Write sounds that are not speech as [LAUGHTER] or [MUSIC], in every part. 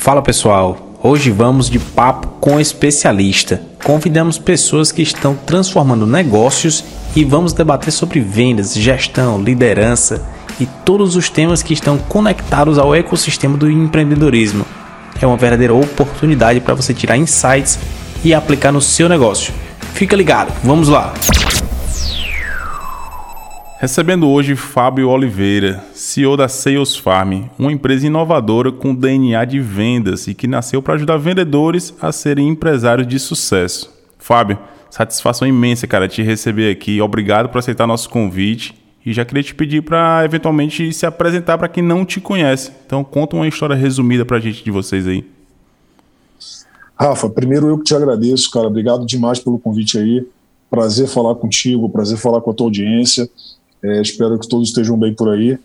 Fala pessoal, hoje vamos de papo com especialista. Convidamos pessoas que estão transformando negócios e vamos debater sobre vendas, gestão, liderança e todos os temas que estão conectados ao ecossistema do empreendedorismo. É uma verdadeira oportunidade para você tirar insights e aplicar no seu negócio. Fica ligado, vamos lá! Recebendo hoje Fábio Oliveira, CEO da Sales Farm, uma empresa inovadora com DNA de vendas e que nasceu para ajudar vendedores a serem empresários de sucesso. Fábio, satisfação imensa, cara, te receber aqui. Obrigado por aceitar nosso convite e já queria te pedir para eventualmente se apresentar para quem não te conhece. Então, conta uma história resumida para a gente de vocês aí. Rafa, primeiro eu que te agradeço, cara. Obrigado demais pelo convite aí. Prazer falar contigo, prazer falar com a tua audiência. É, espero que todos estejam bem por aí.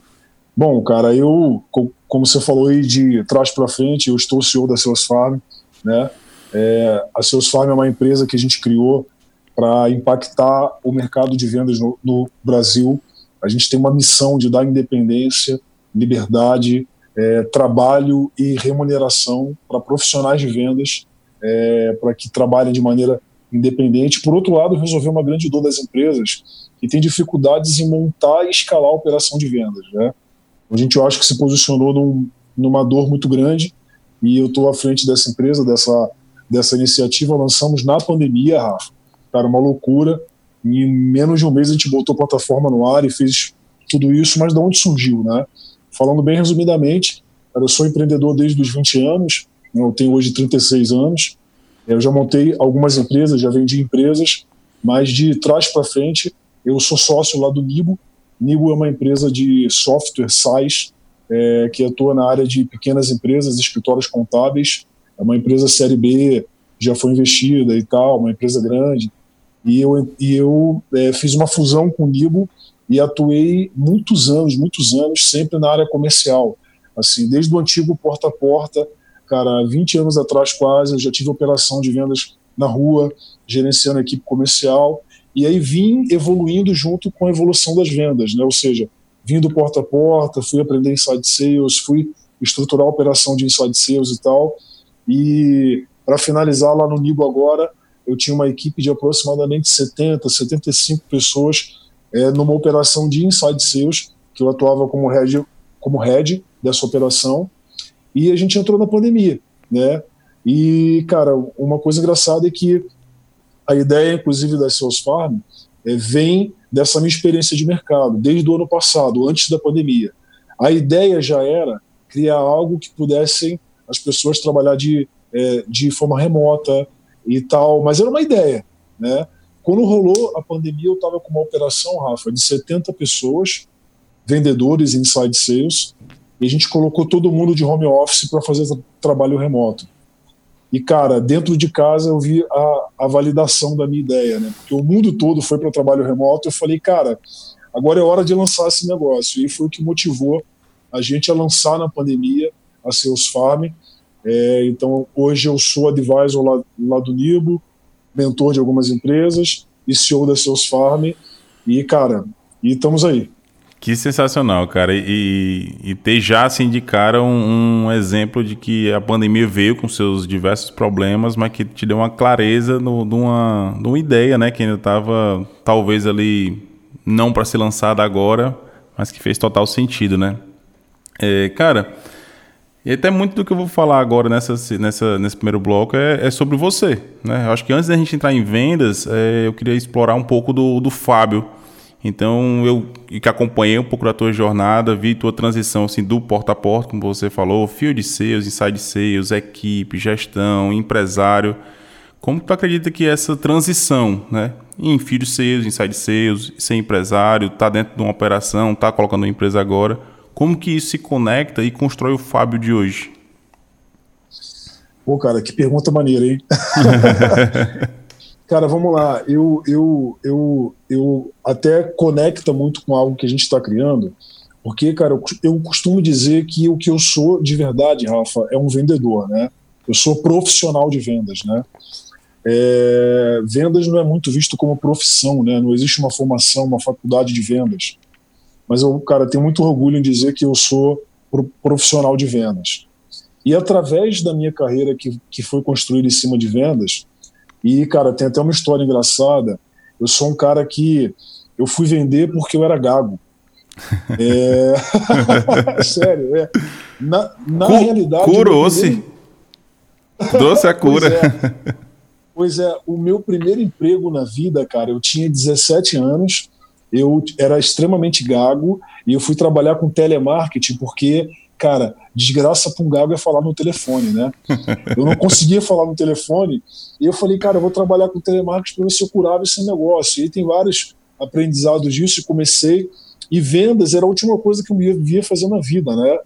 Bom, cara, eu, como você falou aí de trás para frente, eu estou CEO da Seus Farm, né? É, a Seus Farm é uma empresa que a gente criou para impactar o mercado de vendas no, no, Brasil. A gente tem uma missão de dar independência, liberdade, é, trabalho e remuneração para profissionais de vendas, é, para que trabalhem de maneira independente. Por outro lado, resolver uma grande dor das empresas que tem dificuldades em montar e escalar a operação de vendas. Né? A gente, eu acho que se posicionou num, numa dor muito grande e eu estou à frente dessa empresa, dessa, dessa iniciativa. Lançamos na pandemia, Rafa. Cara, uma loucura. Em menos de um mês a gente botou a plataforma no ar e fez tudo isso, mas de onde surgiu, né? Falando bem resumidamente, eu sou empreendedor desde os 20 anos, eu tenho hoje 36 anos, eu já montei algumas empresas, já vendi empresas, mas de trás para frente eu sou sócio lá do Nibo. Nibo é uma empresa de software SaaS é, que atua na área de pequenas empresas, escritórios contábeis. É uma empresa série B, já foi investida e tal, uma empresa grande. E eu, e eu é, fiz uma fusão com o Nibo e atuei muitos anos, muitos anos, sempre na área comercial. Assim, desde o antigo porta a porta, cara, 20 anos atrás quase, eu já tive operação de vendas na rua, gerenciando a equipe comercial e aí vim evoluindo junto com a evolução das vendas, né? ou seja, vindo porta a porta, fui aprender inside sales, fui estruturar a operação de inside sales e tal. E para finalizar lá no Nibo agora, eu tinha uma equipe de aproximadamente 70, 75 pessoas é, numa operação de inside sales, que eu atuava como head, como head dessa operação. E a gente entrou na pandemia, né? E, cara, uma coisa engraçada é que a ideia, inclusive, da Sales Farm é, vem dessa minha experiência de mercado, desde o ano passado, antes da pandemia. A ideia já era criar algo que pudessem as pessoas trabalhar de, é, de forma remota e tal, mas era uma ideia, né? Quando rolou a pandemia, eu estava com uma operação, Rafa, de 70 pessoas, vendedores, inside sales, e a gente colocou todo mundo de home office para fazer trabalho remoto. E, cara, dentro de casa eu vi a, a validação da minha ideia, né? Porque o mundo todo foi para o trabalho remoto. Eu falei, cara, agora é hora de lançar esse negócio. E foi o que motivou a gente a lançar na pandemia a Seus Farm. É, então, hoje eu sou advisor lá, lá do Nibo, mentor de algumas empresas e CEO da Seus Farm. E, cara, e estamos aí. Que sensacional, cara. E, e ter já assim de cara um, um, exemplo de que a pandemia veio com seus diversos problemas, mas que te deu uma clareza no, de, uma, de uma ideia, né? Que ainda estava talvez ali não para ser lançada agora, mas que fez total sentido, né? É, cara, e até muito do que eu vou falar agora nessa, nessa, nesse primeiro bloco é, é sobre você, né? Eu acho que antes da gente entrar em vendas, é, eu queria explorar um pouco do, do Fábio então, eu que acompanhei um pouco da tua jornada, vi tua transição assim, do porta a porta, como você falou, field sales, inside sales, equipe, gestão, empresário. Como tu acredita que essa transição, né, em field sales, inside sales, ser empresário, tá dentro de uma operação, tá colocando uma empresa agora, como que isso se conecta e constrói o Fábio de hoje? Pô, cara, que pergunta maneira, hein? [LAUGHS] Cara, vamos lá. Eu, eu, eu, eu até conecta muito com algo que a gente está criando, porque, cara, eu, eu costumo dizer que o que eu sou de verdade, Rafa, é um vendedor, né? Eu sou profissional de vendas, né? É, vendas não é muito visto como profissão, né? Não existe uma formação, uma faculdade de vendas. Mas eu, cara, tenho muito orgulho em dizer que eu sou profissional de vendas. E através da minha carreira que, que foi construída em cima de vendas, e, cara, tem até uma história engraçada. Eu sou um cara que eu fui vender porque eu era gago. [LAUGHS] É... [LAUGHS] Sério, é. Na, na Cu realidade. Curou-se. Doce a cura. pois, é. pois é, o meu primeiro emprego na vida, cara, eu tinha 17 anos, eu era extremamente gago e eu fui trabalhar com telemarketing porque cara, desgraça para um gago é falar no telefone, né? Eu não conseguia falar no telefone e eu falei, cara, eu vou trabalhar com telemarketing para ver se eu curava esse negócio. E tem vários aprendizados disso e comecei. E vendas era a última coisa que eu via fazer na vida, né?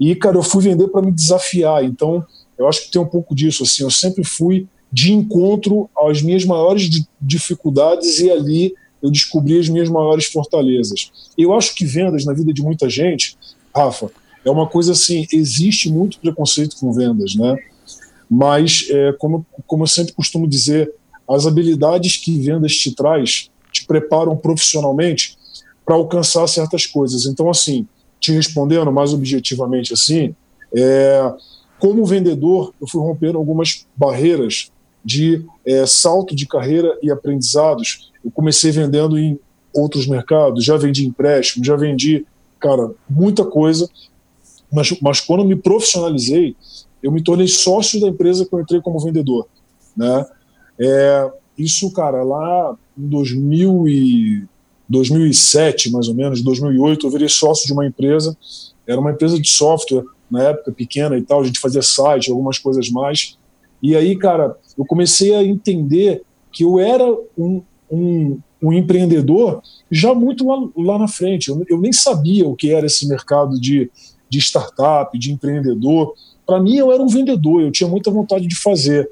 E, cara, eu fui vender para me desafiar. Então, eu acho que tem um pouco disso. Assim, eu sempre fui de encontro às minhas maiores dificuldades e ali eu descobri as minhas maiores fortalezas. Eu acho que vendas na vida de muita gente, Rafa, é uma coisa assim, existe muito preconceito com vendas, né? Mas, é, como, como eu sempre costumo dizer, as habilidades que vendas te traz te preparam profissionalmente para alcançar certas coisas. Então, assim, te respondendo mais objetivamente assim, é, como vendedor, eu fui rompendo algumas barreiras de é, salto de carreira e aprendizados. Eu comecei vendendo em outros mercados, já vendi empréstimo, já vendi, cara, muita coisa mas, mas quando me profissionalizei, eu me tornei sócio da empresa que eu entrei como vendedor, né? É, isso, cara, lá em 2000 e 2007, mais ou menos, 2008, eu virei sócio de uma empresa, era uma empresa de software, na época pequena e tal, a gente fazia site, algumas coisas mais, e aí, cara, eu comecei a entender que eu era um, um, um empreendedor já muito lá, lá na frente, eu, eu nem sabia o que era esse mercado de de startup, de empreendedor. Para mim, eu era um vendedor, eu tinha muita vontade de fazer.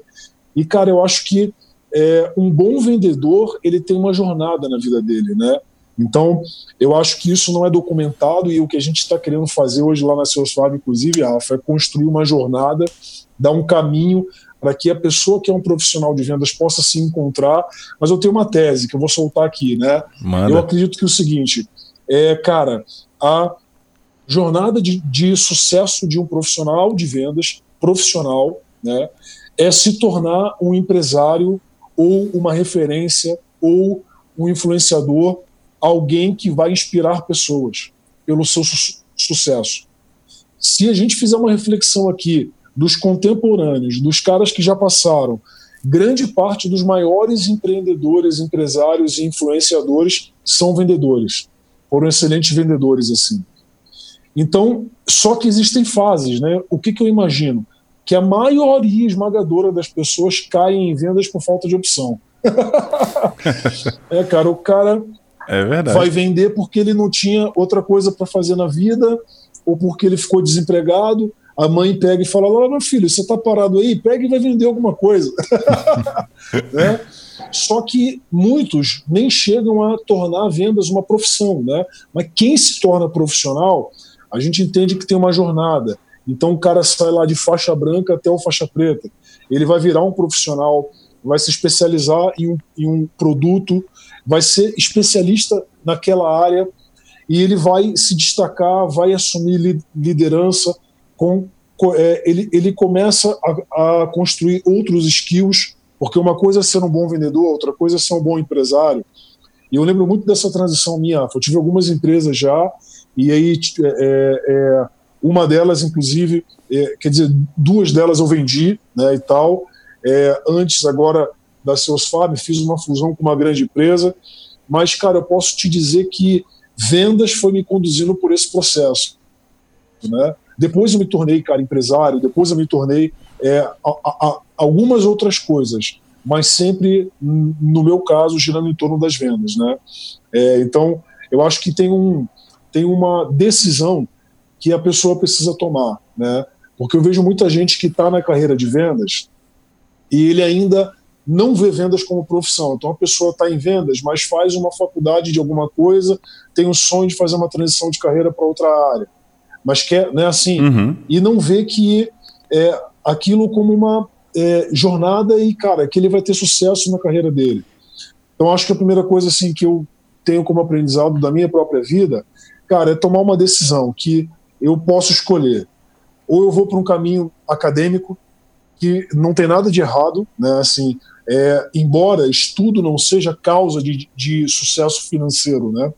E, cara, eu acho que é, um bom vendedor ele tem uma jornada na vida dele, né? Então, eu acho que isso não é documentado e o que a gente está querendo fazer hoje lá na Seus Fábio, inclusive, Rafa, é construir uma jornada, dar um caminho para que a pessoa que é um profissional de vendas possa se encontrar. Mas eu tenho uma tese que eu vou soltar aqui, né? Manda. Eu acredito que é o seguinte, é, cara, a jornada de, de sucesso de um profissional de vendas, profissional, né, é se tornar um empresário ou uma referência ou um influenciador, alguém que vai inspirar pessoas pelo seu su sucesso. Se a gente fizer uma reflexão aqui dos contemporâneos, dos caras que já passaram, grande parte dos maiores empreendedores, empresários e influenciadores são vendedores. Foram excelentes vendedores assim. Então, só que existem fases, né? O que, que eu imagino? Que a maioria esmagadora das pessoas caem em vendas por falta de opção. [LAUGHS] é, cara, o cara é vai vender porque ele não tinha outra coisa para fazer na vida, ou porque ele ficou desempregado. A mãe pega e fala: Olha, meu filho, você está parado aí? Pega e vai vender alguma coisa. [LAUGHS] né? Só que muitos nem chegam a tornar vendas uma profissão, né? Mas quem se torna profissional a gente entende que tem uma jornada. Então o cara sai lá de faixa branca até o faixa preta. Ele vai virar um profissional, vai se especializar em um, em um produto, vai ser especialista naquela área e ele vai se destacar, vai assumir liderança. Com, é, ele, ele começa a, a construir outros skills, porque uma coisa é ser um bom vendedor, outra coisa é ser um bom empresário. E eu lembro muito dessa transição minha. Eu tive algumas empresas já e aí, é, é, é, uma delas, inclusive, é, quer dizer, duas delas eu vendi né, e tal. É, antes, agora, da Seus Fab, fiz uma fusão com uma grande empresa. Mas, cara, eu posso te dizer que vendas foi me conduzindo por esse processo. Né? Depois eu me tornei, cara, empresário, depois eu me tornei é, a, a, algumas outras coisas, mas sempre, no meu caso, girando em torno das vendas. Né? É, então, eu acho que tem um, tem uma decisão que a pessoa precisa tomar, né? Porque eu vejo muita gente que está na carreira de vendas e ele ainda não vê vendas como profissão. Então a pessoa está em vendas, mas faz uma faculdade de alguma coisa, tem o sonho de fazer uma transição de carreira para outra área, mas quer, né, assim, uhum. e não vê que é aquilo como uma é, jornada e cara que ele vai ter sucesso na carreira dele. Então acho que a primeira coisa assim que eu tenho como aprendizado da minha própria vida cara, é tomar uma decisão que eu posso escolher ou eu vou para um caminho acadêmico que não tem nada de errado, né? Assim, é, embora estudo não seja causa de, de sucesso financeiro, né?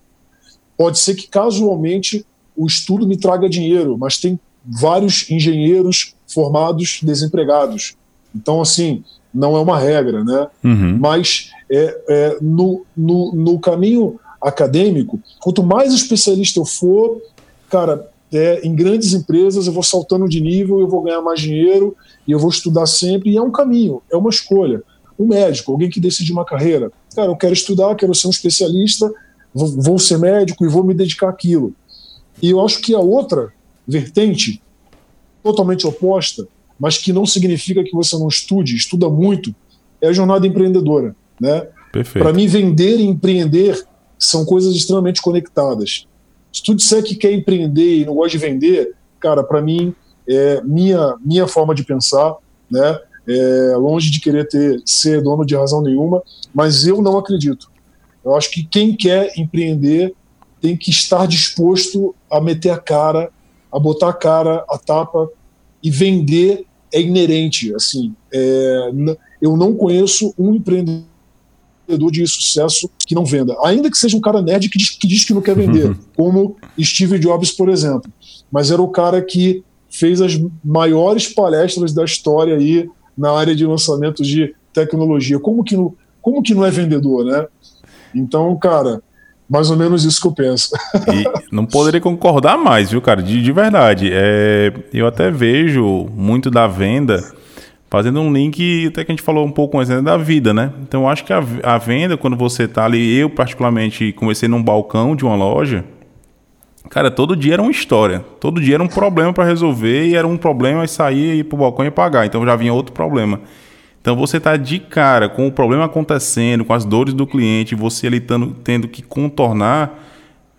Pode ser que casualmente o estudo me traga dinheiro, mas tem vários engenheiros formados desempregados. Então, assim, não é uma regra, né? Uhum. Mas é, é, no, no, no, caminho acadêmico, quanto mais especialista eu for, cara, é, em grandes empresas eu vou saltando de nível, eu vou ganhar mais dinheiro e eu vou estudar sempre. E é um caminho, é uma escolha. Um médico, alguém que decide uma carreira. Cara, eu quero estudar, quero ser um especialista, vou, vou ser médico e vou me dedicar àquilo. E eu acho que a outra vertente, totalmente oposta, mas que não significa que você não estude, estuda muito, é a jornada empreendedora. Né? Para mim, vender e empreender são coisas extremamente conectadas. Se tu disser que quer empreender e não gosta de vender, cara, para mim, é minha, minha forma de pensar, né? É, longe de querer ter ser dono de razão nenhuma, mas eu não acredito. Eu acho que quem quer empreender tem que estar disposto a meter a cara, a botar a cara, a tapa e vender é inerente. Assim, é, eu não conheço um empreendedor de sucesso que não venda, ainda que seja um cara nerd que diz que, diz que não quer vender, como Steve Jobs, por exemplo. Mas era o cara que fez as maiores palestras da história aí na área de lançamentos de tecnologia. Como que não, como que não é vendedor, né? Então, cara, mais ou menos isso que eu penso. E não poderia concordar mais, viu, cara? De, de verdade. É, eu até vejo muito da venda fazendo um link, até que a gente falou um pouco antes, né, da vida, né? Então, eu acho que a, a venda, quando você tá ali, eu particularmente comecei num balcão de uma loja, cara, todo dia era uma história. Todo dia era um problema para resolver e era um problema e sair, ir pro balcão e pagar. Então, já vinha outro problema. Então você está de cara com o problema acontecendo, com as dores do cliente, você ali tando, tendo que contornar.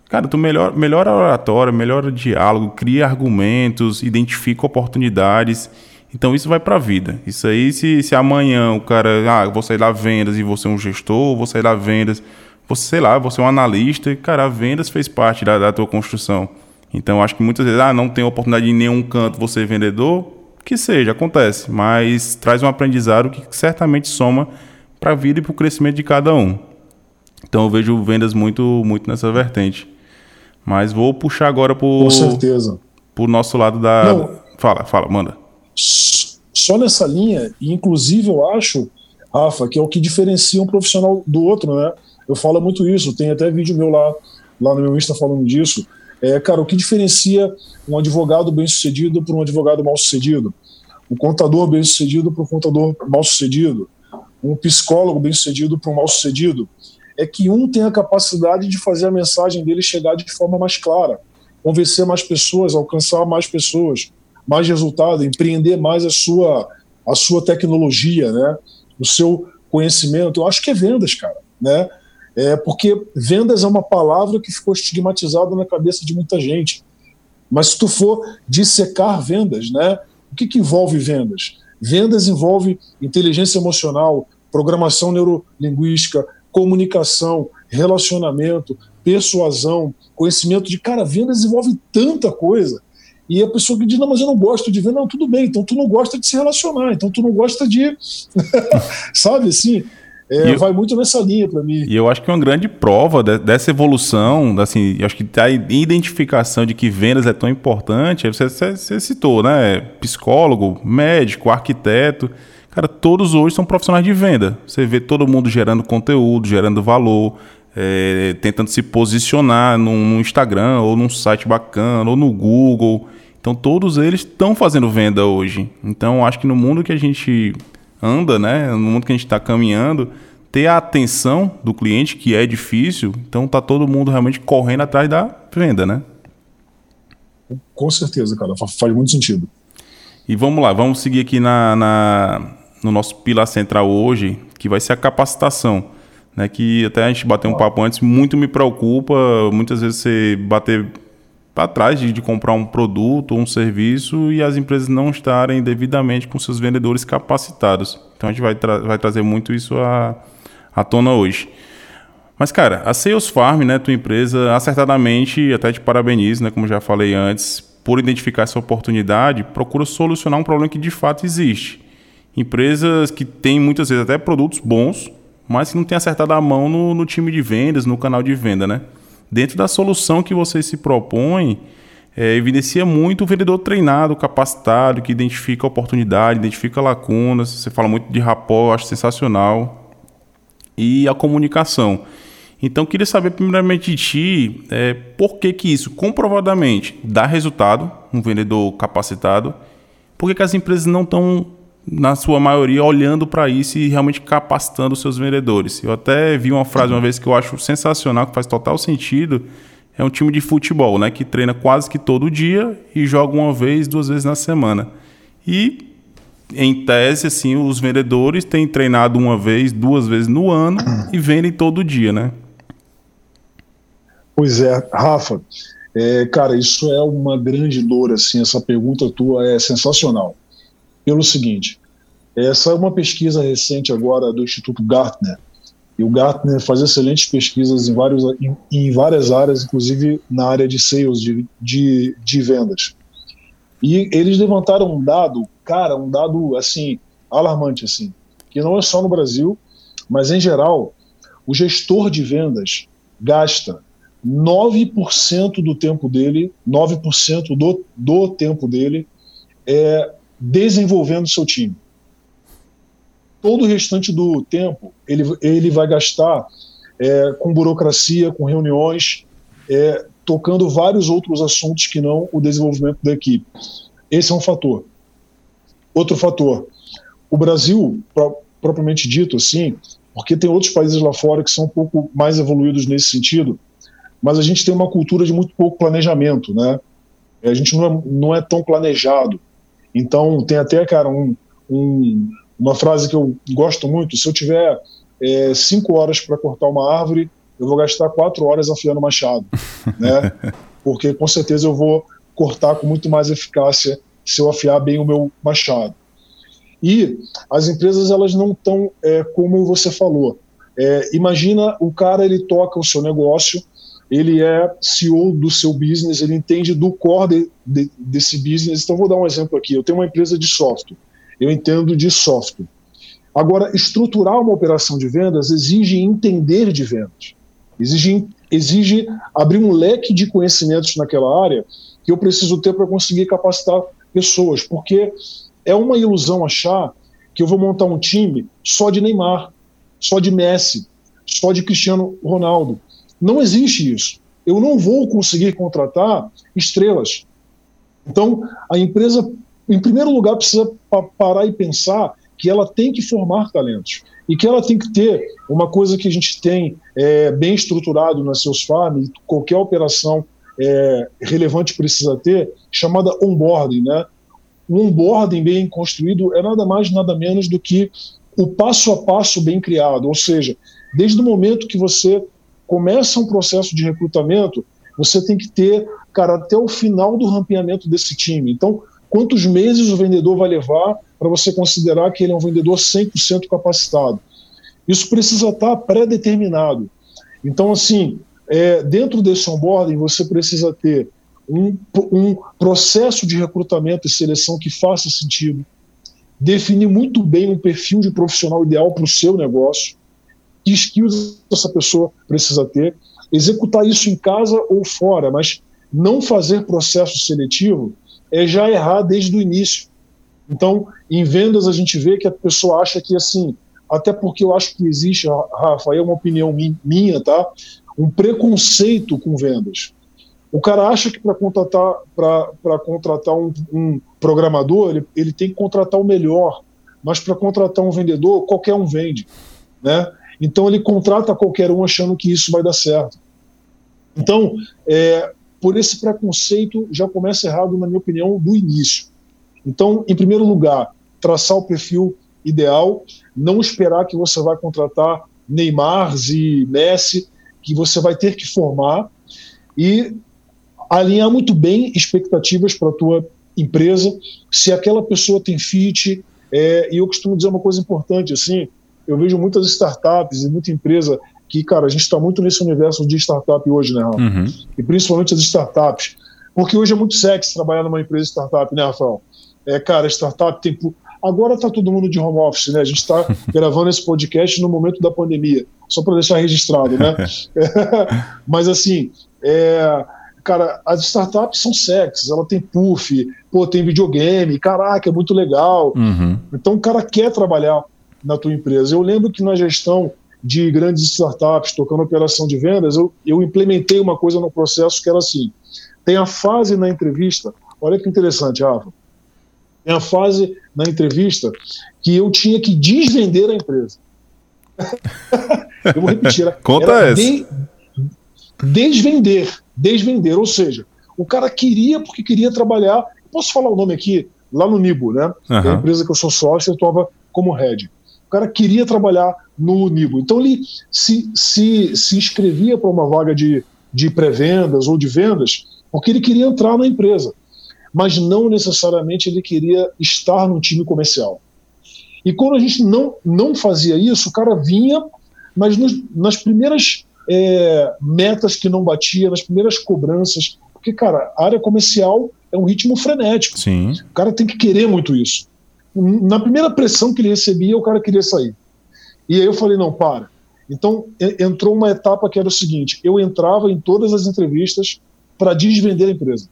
Cara, tu melhora, melhora a oratória, melhora o diálogo, cria argumentos, identifica oportunidades. Então isso vai para a vida. Isso aí, se, se amanhã o cara, ah, vou sair lá vendas e você é um gestor, vou sair lá vendas, você, sei lá, você é um analista, cara, vendas fez parte da, da tua construção. Então acho que muitas vezes, ah, não tem oportunidade em nenhum canto você é vendedor, que seja, acontece, mas traz um aprendizado que certamente soma para a vida e para o crescimento de cada um. Então eu vejo vendas muito, muito nessa vertente. Mas vou puxar agora para o nosso lado da. Não, fala, fala, manda. Só nessa linha, e inclusive eu acho, Rafa, que é o que diferencia um profissional do outro, né? Eu falo muito isso, tem até vídeo meu lá, lá no meu Insta falando disso. É, cara, o que diferencia um advogado bem-sucedido para um advogado mal-sucedido? Um contador bem-sucedido para um contador mal-sucedido? Um psicólogo bem-sucedido para um mal-sucedido? É que um tem a capacidade de fazer a mensagem dele chegar de forma mais clara, convencer mais pessoas, alcançar mais pessoas, mais resultado, empreender mais a sua, a sua tecnologia, né? o seu conhecimento. Eu acho que é vendas, cara. Né? É, porque vendas é uma palavra que ficou estigmatizada na cabeça de muita gente. Mas se tu for dissecar vendas, né, o que, que envolve vendas? Vendas envolve inteligência emocional, programação neurolinguística, comunicação, relacionamento, persuasão, conhecimento de cara, vendas envolve tanta coisa. E a pessoa que diz, não, mas eu não gosto de vender, não, tudo bem, então tu não gosta de se relacionar, então tu não gosta de. [LAUGHS] Sabe assim? É, eu, vai muito nessa linha para mim. E eu acho que uma grande prova de, dessa evolução, assim, acho que a identificação de que vendas é tão importante, você, você, você citou, né? Psicólogo, médico, arquiteto. Cara, todos hoje são profissionais de venda. Você vê todo mundo gerando conteúdo, gerando valor, é, tentando se posicionar no, Instagram, ou num site bacana, ou no Google. Então, todos eles estão fazendo venda hoje. Então, acho que no mundo que a gente anda, né, no mundo que a gente está caminhando, ter a atenção do cliente, que é difícil, então tá todo mundo realmente correndo atrás da venda, né? Com certeza, cara, faz muito sentido. E vamos lá, vamos seguir aqui na, na, no nosso pilar central hoje, que vai ser a capacitação. Né, que até a gente bateu um papo antes, muito me preocupa, muitas vezes você bater para trás de, de, comprar um produto ou um serviço e as empresas não estarem devidamente com seus vendedores capacitados. Então a gente vai, tra vai trazer muito isso à, à tona hoje. Mas, cara, a Sales Farm, né, tua empresa, acertadamente, até te parabenizo, né, como já falei antes, por identificar essa oportunidade, procuram solucionar um problema que de fato existe. Empresas que têm muitas vezes até produtos bons, mas que não têm acertado a mão no, no time de vendas, no canal de venda, né? Dentro da solução que você se propõe, é, evidencia muito o vendedor treinado, capacitado, que identifica oportunidade, identifica lacunas. Você fala muito de rapport, acho sensacional. E a comunicação. Então, queria saber primeiramente de ti, é, por que que isso comprovadamente dá resultado, um vendedor capacitado, por que, que as empresas não estão, na sua maioria, olhando para isso e realmente capacitando os seus vendedores? Eu até vi uma frase uma vez que eu acho sensacional, que faz total sentido, é um time de futebol, né, que treina quase que todo dia e joga uma vez, duas vezes na semana. E em tese, assim, os vendedores têm treinado uma vez, duas vezes no ano e vendem todo dia, né? Pois é, Rafa, é, cara, isso é uma grande dor, assim, essa pergunta tua é sensacional. Pelo seguinte, essa é uma pesquisa recente agora do Instituto Gartner, e o Gartner faz excelentes pesquisas em, vários, em, em várias áreas, inclusive na área de sales, de, de, de vendas. E eles levantaram um dado, cara, um dado, assim, alarmante, assim, que não é só no Brasil, mas em geral, o gestor de vendas gasta 9% do tempo dele, 9% do, do tempo dele é desenvolvendo seu time. Todo o restante do tempo ele, ele vai gastar é, com burocracia, com reuniões, é, tocando vários outros assuntos que não o desenvolvimento da equipe. Esse é um fator. Outro fator, o Brasil, propriamente dito assim, porque tem outros países lá fora que são um pouco mais evoluídos nesse sentido, mas a gente tem uma cultura de muito pouco planejamento, né? A gente não é, não é tão planejado. Então, tem até, cara, um, um, uma frase que eu gosto muito: se eu tiver é, cinco horas para cortar uma árvore, eu vou gastar quatro horas afiando o machado, [LAUGHS] né? Porque com certeza eu vou cortar com muito mais eficácia se eu afiar bem o meu machado. E as empresas elas não estão é, como você falou. É, imagina o cara ele toca o seu negócio, ele é CEO do seu business, ele entende do core de, de, desse business. Então, vou dar um exemplo aqui. Eu tenho uma empresa de software, eu entendo de software. Agora, estruturar uma operação de vendas exige entender de vendas, exige, exige abrir um leque de conhecimentos naquela área que eu preciso ter para conseguir capacitar pessoas, porque é uma ilusão achar que eu vou montar um time só de Neymar, só de Messi, só de Cristiano Ronaldo. Não existe isso. Eu não vou conseguir contratar estrelas. Então, a empresa, em primeiro lugar, precisa parar e pensar que ela tem que formar talentos e que ela tem que ter uma coisa que a gente tem é, bem estruturado nas seus farms, qualquer operação é, relevante precisa ter, chamada onboarding. Né? Um onboarding bem construído é nada mais, nada menos do que o passo a passo bem criado, ou seja, desde o momento que você começa um processo de recrutamento, você tem que ter, cara, até o final do rampeamento desse time. Então, quantos meses o vendedor vai levar para você considerar que ele é um vendedor 100% capacitado? Isso precisa estar pré-determinado. Então, assim, é, dentro desse onboarding, você precisa ter um, um processo de recrutamento e seleção que faça sentido, definir muito bem um perfil de profissional ideal para o seu negócio, que skills essa pessoa precisa ter, executar isso em casa ou fora, mas não fazer processo seletivo é já errar desde o início. Então, em vendas a gente vê que a pessoa acha que assim, até porque eu acho que existe, Rafa, é uma opinião minha, tá? Um preconceito com vendas. O cara acha que para contratar, para contratar um, um programador, ele, ele tem que contratar o melhor, mas para contratar um vendedor, qualquer um vende. Né? Então ele contrata qualquer um achando que isso vai dar certo. Então, é, por esse preconceito já começa errado, na minha opinião, do início. Então, em primeiro lugar, traçar o perfil ideal, não esperar que você vai contratar Neymar e Messi, que você vai ter que formar e alinhar muito bem expectativas para a tua empresa, se aquela pessoa tem fit, é, e eu costumo dizer uma coisa importante, assim, eu vejo muitas startups e muita empresa que, cara, a gente está muito nesse universo de startup hoje, né, Rafa? Uhum. E principalmente as startups. Porque hoje é muito sexy trabalhar numa empresa startup, né, Rafael? É, cara, startup tem. Agora está todo mundo de home office, né? A gente está [LAUGHS] gravando esse podcast no momento da pandemia, só para deixar registrado, né? [LAUGHS] Mas assim, é, cara, as startups são sexys, ela tem puff, pô, tem videogame, caraca, é muito legal. Uhum. Então o cara quer trabalhar na tua empresa. Eu lembro que na gestão de grandes startups, tocando operação de vendas, eu, eu implementei uma coisa no processo que era assim: tem a fase na entrevista, olha que interessante, Rafa. Tem a fase na entrevista que eu tinha que desvender a empresa. [LAUGHS] eu vou repetir. Era, Conta era essa. De, desvender. Desvender, ou seja, o cara queria porque queria trabalhar. Posso falar o nome aqui? Lá no Nibo, né? Uhum. É a empresa que eu sou sócio, eu estava como head. O cara queria trabalhar no Nibo. Então ele se, se, se inscrevia para uma vaga de, de pré-vendas ou de vendas porque ele queria entrar na empresa, mas não necessariamente ele queria estar no time comercial. E quando a gente não, não fazia isso, o cara vinha, mas nos, nas primeiras é, metas que não batia, nas primeiras cobranças, porque, cara, a área comercial é um ritmo frenético. Sim. O cara tem que querer muito isso. Na primeira pressão que ele recebia, o cara queria sair. E aí eu falei, não, para. Então entrou uma etapa que era o seguinte: eu entrava em todas as entrevistas para desvender a empresa.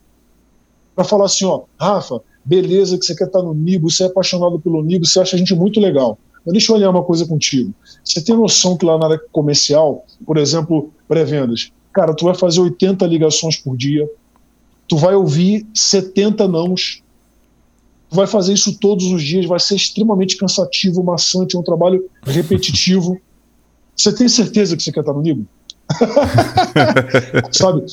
Para falar assim, ó, Rafa, beleza que você quer estar no Nigo, você é apaixonado pelo Nigo, você acha a gente muito legal. Mas deixa eu olhar uma coisa contigo. Você tem noção que lá na área comercial, por exemplo, pré-vendas, cara, tu vai fazer 80 ligações por dia, tu vai ouvir 70 nãos, vai fazer isso todos os dias, vai ser extremamente cansativo, maçante, é um trabalho repetitivo. [LAUGHS] Você tem certeza que você quer estar no Nigo? [LAUGHS] Sabe?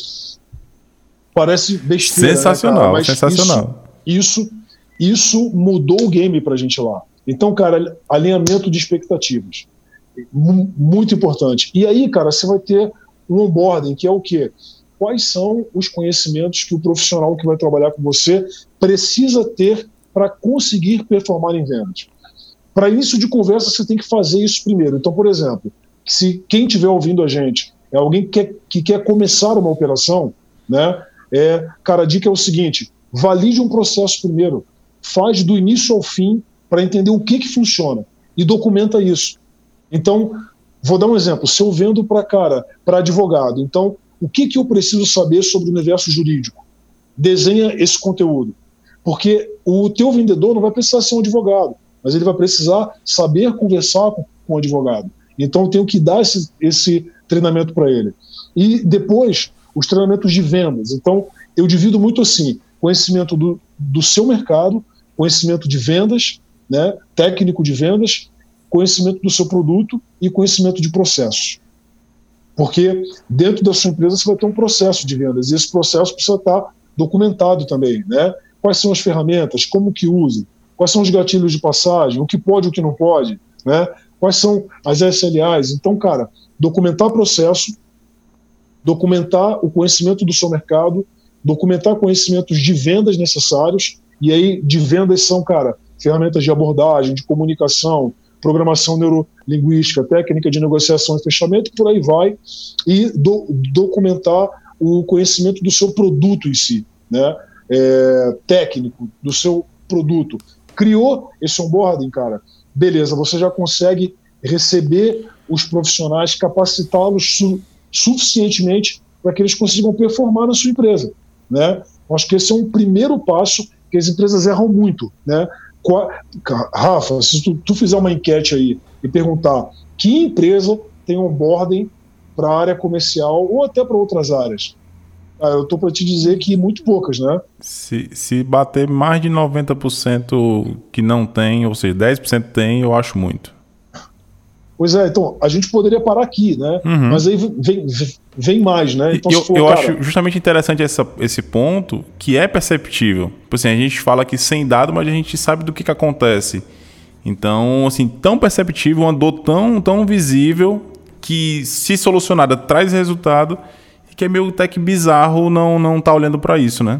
Parece besteira. Sensacional, né, sensacional. Isso, isso, isso mudou o game pra gente lá. Então, cara, alinhamento de expectativas. Muito importante. E aí, cara, você vai ter um onboarding, que é o quê? Quais são os conhecimentos que o profissional que vai trabalhar com você precisa ter para conseguir performar em vendas? Para início de conversa, você tem que fazer isso primeiro. Então, por exemplo, se quem estiver ouvindo a gente é alguém que quer, que quer começar uma operação, né? É, cara, a dica é o seguinte: valide um processo primeiro, faz do início ao fim para entender o que, que funciona e documenta isso. Então, vou dar um exemplo. Se eu vendo para cara, para advogado, então o que, que eu preciso saber sobre o universo jurídico? Desenha esse conteúdo. Porque o teu vendedor não vai precisar ser um advogado, mas ele vai precisar saber conversar com, com o advogado. Então eu tenho que dar esse, esse treinamento para ele. E depois, os treinamentos de vendas. Então, eu divido muito assim: conhecimento do, do seu mercado, conhecimento de vendas, né, técnico de vendas, conhecimento do seu produto e conhecimento de processos. Porque dentro da sua empresa você vai ter um processo de vendas e esse processo precisa estar documentado também, né? Quais são as ferramentas, como que usa, quais são os gatilhos de passagem, o que pode e o que não pode, né? Quais são as SLAs? Então, cara, documentar processo, documentar o conhecimento do seu mercado, documentar conhecimentos de vendas necessários, e aí de vendas são, cara, ferramentas de abordagem, de comunicação, programação neurolinguística, técnica de negociação e fechamento, por aí vai, e do, documentar o conhecimento do seu produto em si, né? É, técnico, do seu produto. Criou esse onboarding, cara, beleza, você já consegue receber os profissionais, capacitá-los su suficientemente para que eles consigam performar na sua empresa. Né? Acho que esse é um primeiro passo que as empresas erram muito. Né? Qual, Rafa, se tu, tu, fizer uma enquete aí e perguntar que empresa tem onboarding para a área comercial ou até para outras áreas, eu estou para te dizer que muito poucas, né? Se, se bater mais de 90% que não tem, ou seja, 10% tem, eu acho muito. Pois é, então, a gente poderia parar aqui, né? Uhum. Mas aí vem, vem mais, né? Então, eu, for, eu cara... acho justamente interessante essa, esse ponto, que é perceptível. Tipo assim, a gente fala aqui sem dado, mas a gente sabe do que, que acontece. Então, assim, tão perceptível, uma dor tão, tão visível, que se solucionada traz resultado, que é meio até que bizarro não, não tá olhando para isso, né?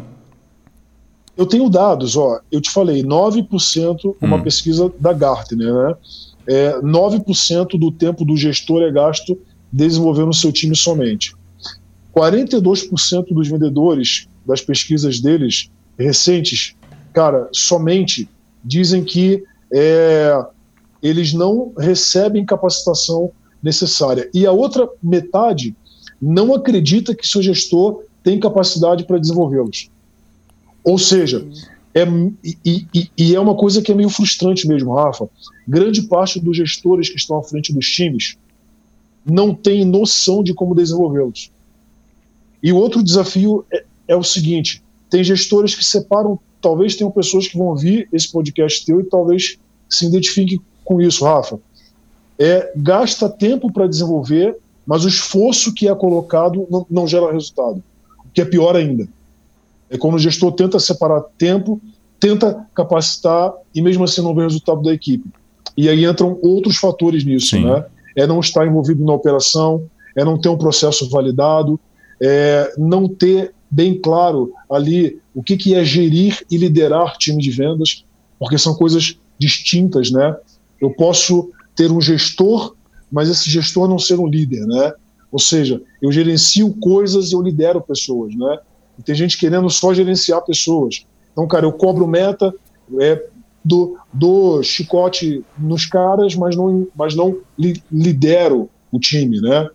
Eu tenho dados, ó, eu te falei, 9% uma hum. pesquisa da Gartner, né? é, 9% do tempo do gestor é gasto desenvolvendo o seu time somente. 42% dos vendedores das pesquisas deles recentes, cara, somente dizem que é, eles não recebem capacitação necessária. E a outra metade não acredita que seu gestor tem capacidade para desenvolvê-los. Ou seja, é, e, e, e, é uma coisa que é meio frustrante mesmo, Rafa. Grande parte dos gestores que estão à frente dos times não tem noção de como desenvolvê-los. E o outro desafio é, é o seguinte: tem gestores que separam, talvez tenham pessoas que vão ouvir esse podcast teu e talvez se identifiquem com isso, Rafa. É, gasta tempo para desenvolver, mas o esforço que é colocado não, não gera resultado, o que é pior ainda. É quando o gestor tenta separar tempo, tenta capacitar e mesmo assim não vê o resultado da equipe. E aí entram outros fatores nisso, Sim. né? É não estar envolvido na operação, é não ter um processo validado, é não ter bem claro ali o que, que é gerir e liderar time de vendas, porque são coisas distintas, né? Eu posso ter um gestor, mas esse gestor não ser um líder, né? Ou seja, eu gerencio coisas e eu lidero pessoas, né? E tem gente querendo só gerenciar pessoas. Então, cara, eu cobro meta, é, do, do chicote nos caras, mas não, mas não li, lidero o time, né?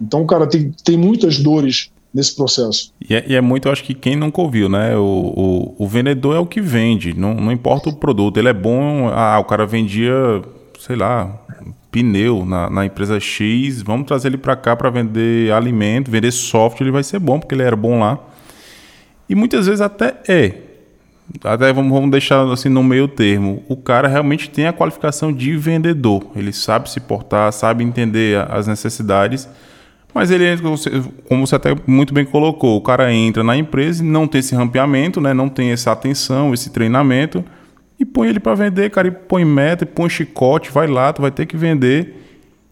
Então, cara, tem, tem muitas dores nesse processo. E é, e é, muito, acho que quem nunca ouviu, né? O, o, o, vendedor é o que vende, não, não importa o produto. Ele é bom, ah, o cara vendia, sei lá, pneu na, na empresa X, vamos trazer ele para cá para vender alimento, vender software, ele vai ser bom, porque ele era bom lá. E muitas vezes até é. Até vamos, vamos deixar assim no meio termo. O cara realmente tem a qualificação de vendedor. Ele sabe se portar, sabe entender as necessidades. Mas ele, como você até muito bem colocou, o cara entra na empresa e não tem esse rampeamento, né? não tem essa atenção, esse treinamento e põe ele para vender, cara, e põe meta, e põe chicote, vai lá, tu vai ter que vender.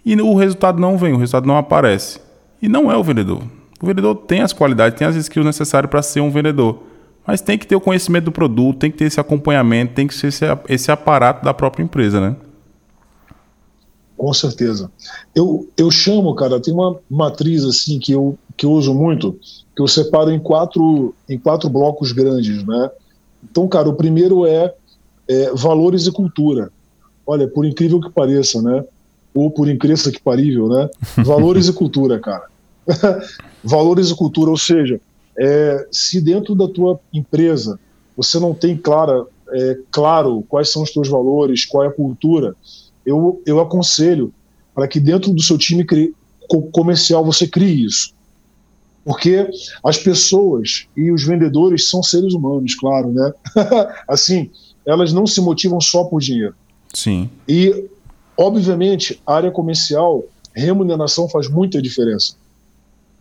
E o resultado não vem, o resultado não aparece. E não é o vendedor. O vendedor tem as qualidades, tem as skills necessárias para ser um vendedor. Mas tem que ter o conhecimento do produto, tem que ter esse acompanhamento, tem que ser esse, esse aparato da própria empresa, né? Com certeza. Eu, eu chamo, cara, tem uma matriz assim que eu, que eu uso muito, que eu separo em quatro, em quatro blocos grandes, né? Então, cara, o primeiro é é, valores e cultura. Olha, por incrível que pareça, né? Ou por incrível que parível, né? [LAUGHS] Valores e cultura, cara. [LAUGHS] valores e cultura, ou seja, é, se dentro da tua empresa você não tem clara, é, claro quais são os teus valores, qual é a cultura, eu, eu aconselho para que dentro do seu time comercial você crie isso. Porque as pessoas e os vendedores são seres humanos, claro, né? [LAUGHS] assim, elas não se motivam só por dinheiro. Sim. E, obviamente, a área comercial, remuneração faz muita diferença.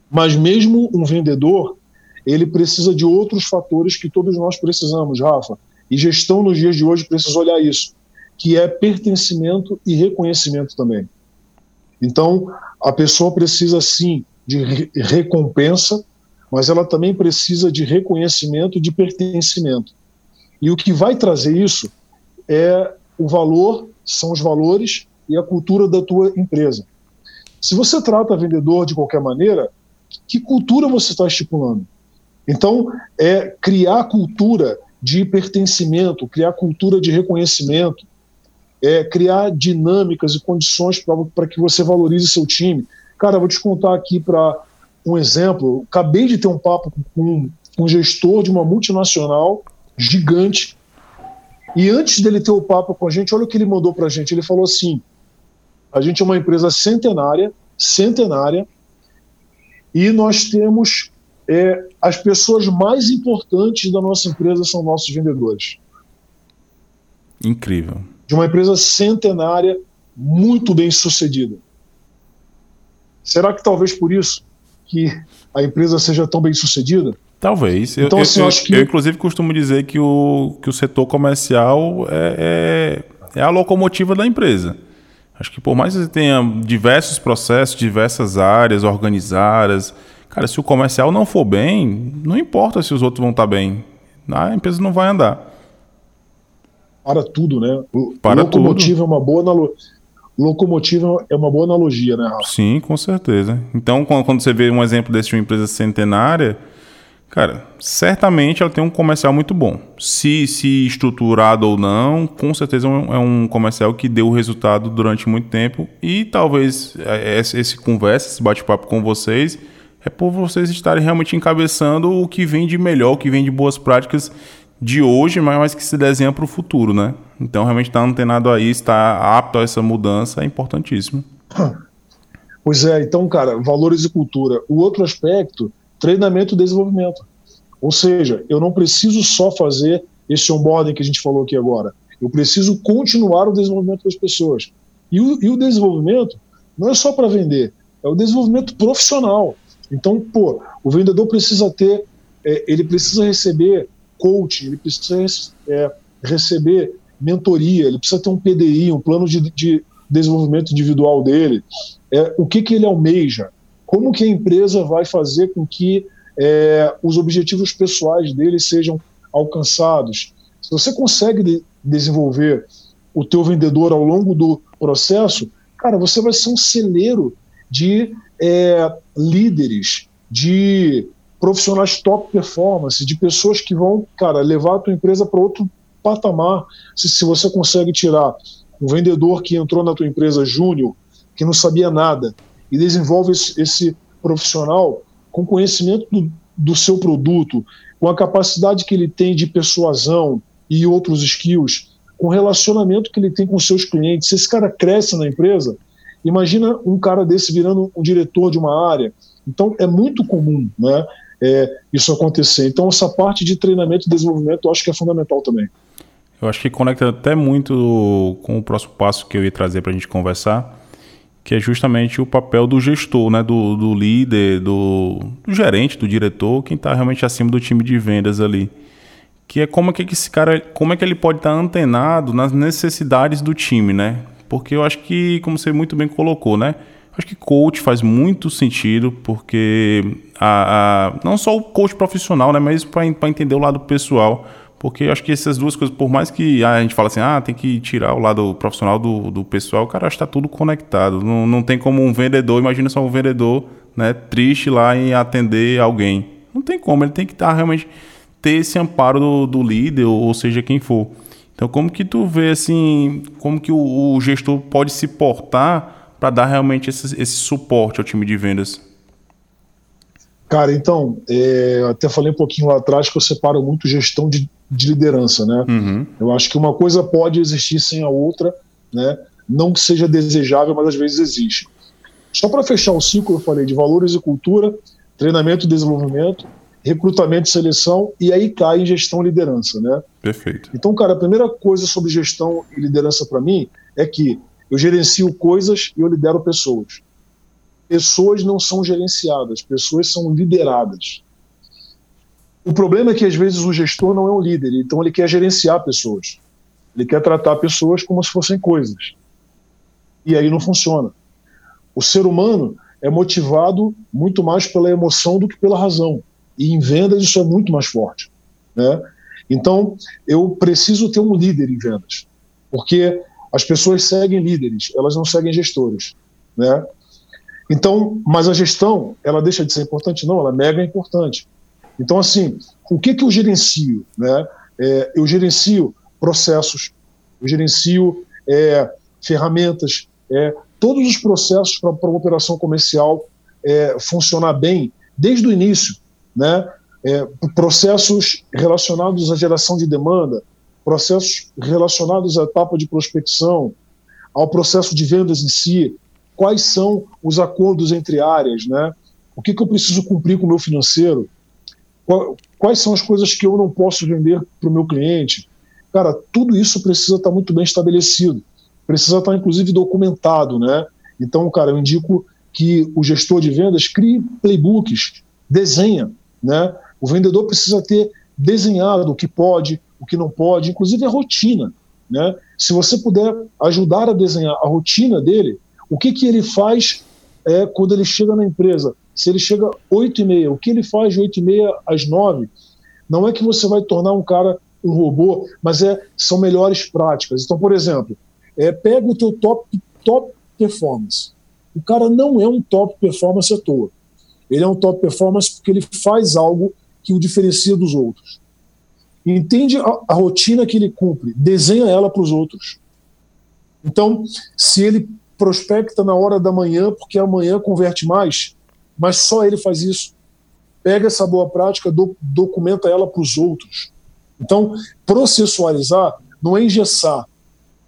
Mas mesmo um vendedor, ele precisa de outros fatores que todos nós precisamos, Rafa. E gestão nos dias de hoje precisa olhar isso, que é pertencimento e reconhecimento também. Então, a pessoa precisa sim de recompensa, mas ela também precisa de reconhecimento e de pertencimento. E o que vai trazer isso é o valor, são os valores e a cultura da tua empresa. Se você trata vendedor de qualquer maneira, que cultura você está estipulando? Então, é criar cultura de pertencimento, criar cultura de reconhecimento, é criar dinâmicas e condições para que você valorize seu time. Cara, vou te contar aqui para um exemplo. Acabei de ter um papo com um gestor de uma multinacional gigante. E antes dele ter o papo com a gente, olha o que ele mandou para a gente. Ele falou assim: a gente é uma empresa centenária, centenária, e nós temos é, as pessoas mais importantes da nossa empresa são nossos vendedores. Incrível. De uma empresa centenária, muito bem sucedida. Será que talvez por isso que a empresa seja tão bem sucedida? Talvez. Então, eu, assim, eu, eu, que... eu, inclusive, costumo dizer que o, que o setor comercial é, é, é, a locomotiva da empresa. Acho que por mais que você tenha diversos processos, diversas áreas organizadas, cara, se o comercial não for bem, não importa se os outros vão estar bem. A empresa não vai andar. Para tudo, né? Para locomotiva tudo. é uma boa analogia. Locomotiva é uma boa analogia, né, Rafa? Sim, com certeza. Então, quando você vê um exemplo desse de uma empresa centenária, Cara, certamente ela tem um comercial muito bom. Se, se estruturado ou não, com certeza é um é comercial que deu resultado durante muito tempo. E talvez é, esse, esse conversa, esse bate-papo com vocês, é por vocês estarem realmente encabeçando o que vem de melhor, o que vem de boas práticas de hoje, mas que se desenha para o futuro, né? Então, realmente estar tá antenado aí, estar apto a essa mudança é importantíssimo. Pois é, então, cara, valores e cultura. O outro aspecto treinamento e desenvolvimento. Ou seja, eu não preciso só fazer esse onboarding que a gente falou aqui agora. Eu preciso continuar o desenvolvimento das pessoas. E o, e o desenvolvimento não é só para vender, é o desenvolvimento profissional. Então, pô, o vendedor precisa ter, é, ele precisa receber coaching, ele precisa é, receber mentoria, ele precisa ter um PDI, um plano de, de desenvolvimento individual dele. É, o que, que ele almeja? Como que a empresa vai fazer com que é, os objetivos pessoais dele sejam alcançados. Se você consegue de desenvolver o teu vendedor ao longo do processo, cara, você vai ser um celeiro de é, líderes, de profissionais top performance, de pessoas que vão, cara, levar a tua empresa para outro patamar. Se, se você consegue tirar um vendedor que entrou na tua empresa júnior, que não sabia nada, e desenvolve esse, esse profissional com conhecimento do, do seu produto, com a capacidade que ele tem de persuasão e outros skills, com o relacionamento que ele tem com seus clientes. Se esse cara cresce na empresa, imagina um cara desse virando um diretor de uma área. Então é muito comum, né? É, isso acontecer. Então essa parte de treinamento e desenvolvimento eu acho que é fundamental também. Eu acho que conecta até muito com o próximo passo que eu ia trazer para a gente conversar, que é justamente o papel do gestor, né, do, do líder, do, do, gerente, do diretor, quem está realmente acima do time de vendas ali. Que é como é que esse cara, como é que ele pode estar tá antenado nas necessidades do time, né? Porque eu acho que, como você muito bem colocou, né? Acho que coach faz muito sentido, porque a, a não só o coach profissional, né, mas para entender o lado pessoal porque acho que essas duas coisas, por mais que a gente fala assim, ah, tem que tirar o lado profissional do, do pessoal, cara, acho que está tudo conectado. Não, não tem como um vendedor, imagina só um vendedor né, triste lá em atender alguém. Não tem como, ele tem que estar tá, realmente ter esse amparo do, do líder, ou seja, quem for. Então, como que tu vê assim, como que o, o gestor pode se portar para dar realmente esse, esse suporte ao time de vendas? Cara, então, é, até falei um pouquinho lá atrás que eu separo muito gestão de, de liderança, né? Uhum. Eu acho que uma coisa pode existir sem a outra, né? Não que seja desejável, mas às vezes existe. Só para fechar o ciclo, eu falei de valores e cultura, treinamento e desenvolvimento, recrutamento e seleção, e aí cai em gestão e liderança, né? Perfeito. Então, cara, a primeira coisa sobre gestão e liderança para mim é que eu gerencio coisas e eu lidero pessoas. Pessoas não são gerenciadas, pessoas são lideradas. O problema é que às vezes o gestor não é um líder, então ele quer gerenciar pessoas. Ele quer tratar pessoas como se fossem coisas. E aí não funciona. O ser humano é motivado muito mais pela emoção do que pela razão. E em vendas isso é muito mais forte. Né? Então, eu preciso ter um líder em vendas. Porque as pessoas seguem líderes, elas não seguem gestores. Né? Então, mas a gestão, ela deixa de ser importante? Não, ela é mega importante. Então, assim, o que, que eu gerencio? Né? É, eu gerencio processos, eu gerencio é, ferramentas, é, todos os processos para uma operação comercial é, funcionar bem desde o início. Né? É, processos relacionados à geração de demanda, processos relacionados à etapa de prospecção, ao processo de vendas em si, quais são os acordos entre áreas, né? o que, que eu preciso cumprir com o meu financeiro, quais são as coisas que eu não posso vender para o meu cliente. Cara, tudo isso precisa estar muito bem estabelecido, precisa estar inclusive documentado, né? Então, cara, eu indico que o gestor de vendas crie playbooks, desenha, né? O vendedor precisa ter desenhado o que pode, o que não pode, inclusive a rotina, né? Se você puder ajudar a desenhar a rotina dele, o que que ele faz é, quando ele chega na empresa? Se ele chega 8 e meia, o que ele faz de 8 e meia às 9? Não é que você vai tornar um cara um robô, mas é, são melhores práticas. Então, por exemplo, é, pega o teu top, top performance. O cara não é um top performance à toa. Ele é um top performance porque ele faz algo que o diferencia dos outros. Entende a, a rotina que ele cumpre, desenha ela para os outros. Então, se ele prospecta na hora da manhã, porque amanhã converte mais, mas só ele faz isso. Pega essa boa prática, do, documenta ela para os outros. Então, processualizar não é engessar,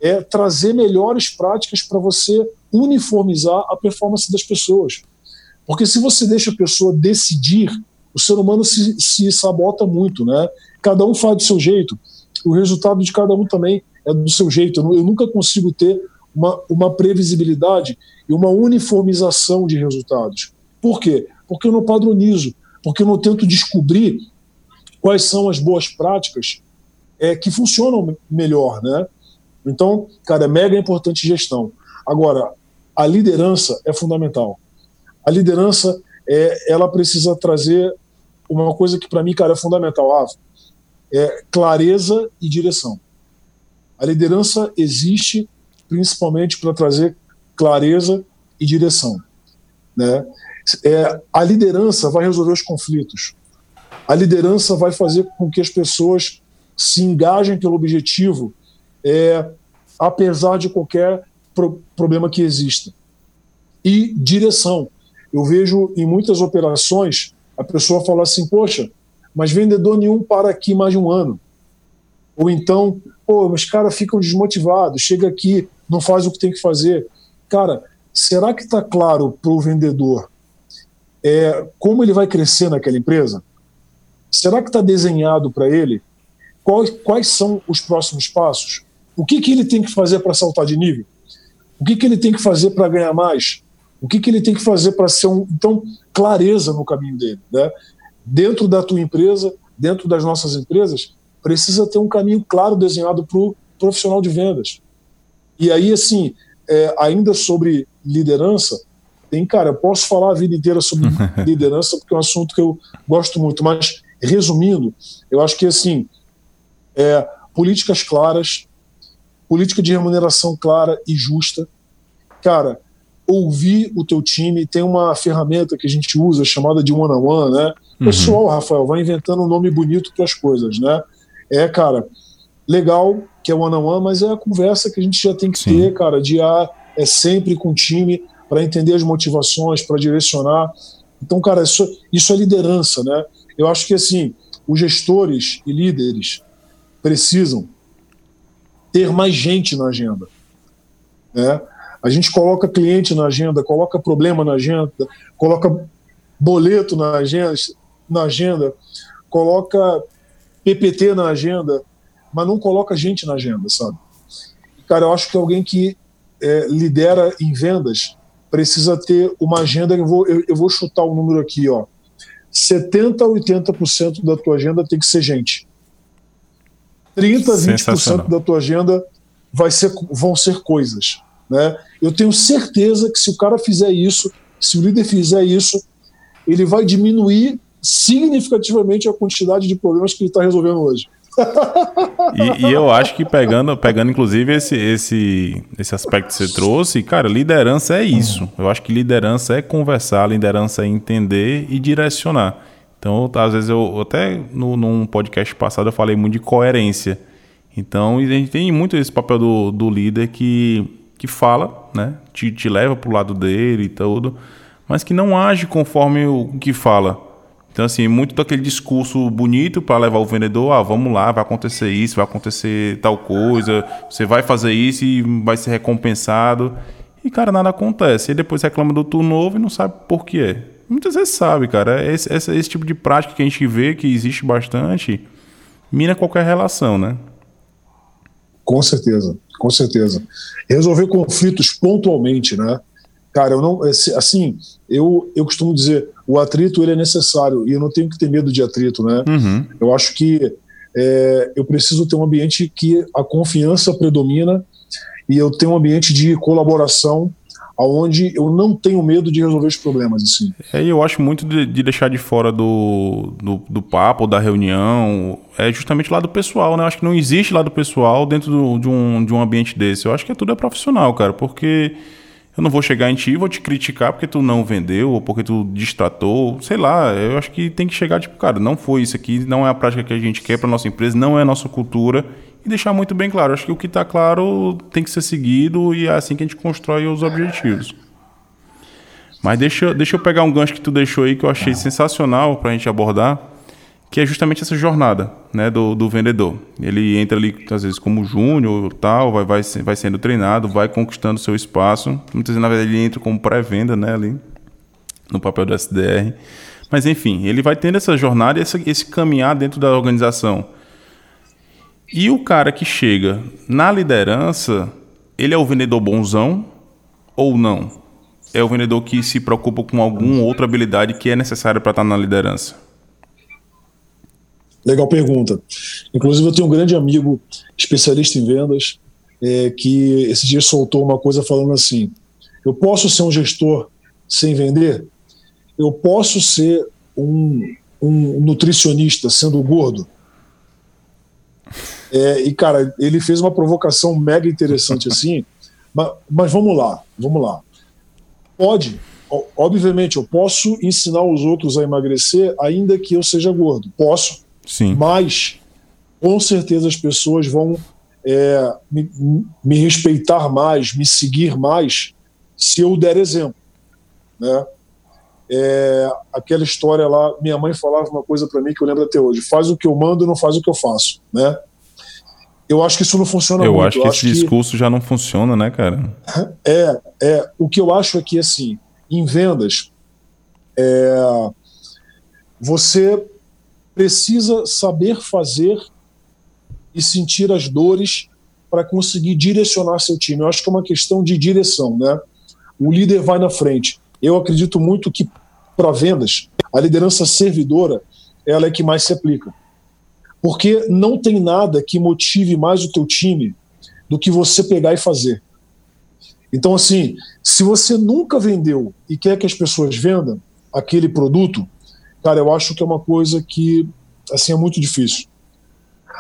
é trazer melhores práticas para você uniformizar a performance das pessoas. Porque se você deixa a pessoa decidir, o ser humano se, se sabota muito, né? Cada um faz do seu jeito. O resultado de cada um também é do seu jeito. Eu, nunca consigo ter uma, uma previsibilidade e uma uniformização de resultados. Por quê? Porque eu não padronizo, porque eu não tento descobrir quais são as boas práticas é, que funcionam melhor, né? Então, cara, é mega importante gestão. Agora, a liderança é fundamental. A liderança, é, ela precisa trazer uma coisa que para mim, cara, é fundamental, Ava, é clareza e direção. A liderança existe principalmente para trazer clareza e direção. Né? É, a liderança vai resolver os conflitos. A liderança vai fazer com que as pessoas se engajem pelo objetivo, é, apesar de qualquer pro problema que exista. E direção. Eu vejo em muitas operações a pessoa falar assim: Poxa, mas vendedor nenhum para aqui mais de um ano. Ou então, pô, os caras ficam desmotivados, chega aqui, não faz o que tem que fazer. Cara, será que está claro para o vendedor é, como ele vai crescer naquela empresa? Será que está desenhado para ele quais, quais são os próximos passos? O que, que ele tem que fazer para saltar de nível? O que, que ele tem que fazer para ganhar mais? O que, que ele tem que fazer para ser um. Então, clareza no caminho dele. Né? Dentro da tua empresa, dentro das nossas empresas, precisa ter um caminho claro desenhado para o profissional de vendas. E aí, assim, é, ainda sobre liderança, tem, cara, eu posso falar a vida inteira sobre [LAUGHS] liderança, porque é um assunto que eu gosto muito, mas resumindo, eu acho que, assim, é, políticas claras, política de remuneração clara e justa, cara, ouvir o teu time, tem uma ferramenta que a gente usa chamada de one-on-one, né? Uhum. Pessoal, Rafael, vai inventando um nome bonito para as coisas, né? É, cara, legal que é one-on-one, mas é a conversa que a gente já tem que Sim. ter, cara, de ah, é sempre com o time para entender as motivações, para direcionar. Então, cara, isso, isso é liderança, né? Eu acho que, assim, os gestores e líderes precisam ter mais gente na agenda, né? A gente coloca cliente na agenda, coloca problema na agenda, coloca boleto na agenda, na agenda coloca PPT na agenda, mas não coloca gente na agenda, sabe? Cara, eu acho que alguém que é, lidera em vendas precisa ter uma agenda. Eu vou, eu, eu vou chutar o um número aqui, ó. 70 a 80% da tua agenda tem que ser gente. 30 a 20% da tua agenda vai ser, vão ser coisas. Né? Eu tenho certeza que se o cara fizer isso, se o líder fizer isso, ele vai diminuir significativamente a quantidade de problemas que ele está resolvendo hoje. E, e, eu acho que pegando, pegando inclusive esse, esse, esse aspecto que você trouxe, cara, liderança é isso. Eu acho que liderança é conversar, liderança é entender e direcionar. Então, às vezes eu até no, num podcast passado eu falei muito de coerência. Então, a gente tem muito esse papel do, do líder que que fala, né? Te, te leva pro lado dele e tudo, mas que não age conforme o que fala. Então, assim, muito daquele discurso bonito para levar o vendedor, ah, vamos lá, vai acontecer isso, vai acontecer tal coisa, você vai fazer isso e vai ser recompensado. E, cara, nada acontece. E depois reclama do turno novo e não sabe por que é. Muitas vezes sabe, cara. É esse, esse, esse tipo de prática que a gente vê que existe bastante, mina qualquer relação, né? Com certeza, com certeza. Resolver conflitos pontualmente, né? Cara, eu não, assim, eu, eu costumo dizer, o atrito ele é necessário e eu não tenho que ter medo de atrito, né? Uhum. Eu acho que é, eu preciso ter um ambiente que a confiança predomina e eu tenho um ambiente de colaboração aonde eu não tenho medo de resolver os problemas. Assim. É, eu acho muito de, de deixar de fora do, do, do, papo, da reunião, é justamente lá do pessoal, né? Eu acho que não existe lá do pessoal dentro do, de, um, de um ambiente desse. Eu acho que é tudo é profissional, cara, porque Eu não vou chegar em ti e vou te criticar porque tu não vendeu ou porque tu distratou, sei lá. Eu acho que tem que chegar tipo, cara, não foi isso aqui, não é a prática que a gente quer para nossa empresa, não é a nossa cultura e deixar muito bem claro. Acho que o que está claro tem que ser seguido e é assim que a gente constrói os objetivos. Mas deixa, deixa eu pegar um gancho que tu deixou aí que eu achei sensacional para a gente abordar que é justamente essa jornada né, do, do vendedor. Ele entra ali, às vezes, como júnior tal, vai, vai, vai sendo treinado, vai conquistando seu espaço. Muitas vezes, na verdade, ele entra como pré-venda né, ali, no papel do SDR. Mas, enfim, ele vai tendo essa jornada e esse, esse caminhar dentro da organização. E o cara que chega na liderança, ele é o vendedor bonzão ou não? É o vendedor que se preocupa com alguma outra habilidade que é necessária para estar na liderança? Legal pergunta. Inclusive, eu tenho um grande amigo especialista em vendas é, que esse dia soltou uma coisa falando assim: eu posso ser um gestor sem vender? Eu posso ser um, um nutricionista sendo gordo? É, e, cara, ele fez uma provocação mega interessante assim, [LAUGHS] mas, mas vamos lá, vamos lá. Pode, obviamente, eu posso ensinar os outros a emagrecer ainda que eu seja gordo. Posso, Sim. Mas, com certeza, as pessoas vão é, me, me, respeitar mais, me seguir mais, se eu der exemplo. Né? É, aquela história lá, minha mãe falava uma coisa para mim que eu lembro até hoje: faz o que eu mando, não faz o que eu faço. Né? Eu acho que isso não funciona eu muito. Acho que eu acho que esse discurso já não funciona, né, cara? É, é. O que eu acho é que, assim, em vendas, é, você precisa saber fazer e sentir as dores para conseguir direcionar seu time. Eu acho que é uma questão de direção, né? O líder vai na frente. Eu acredito muito que para vendas a liderança servidora ela é que mais se aplica, porque não tem nada que motive mais o teu time do que você pegar e fazer. Então, assim, se você nunca vendeu e quer que as pessoas vendam aquele produto, cara, eu acho que é uma coisa que assim é muito difícil.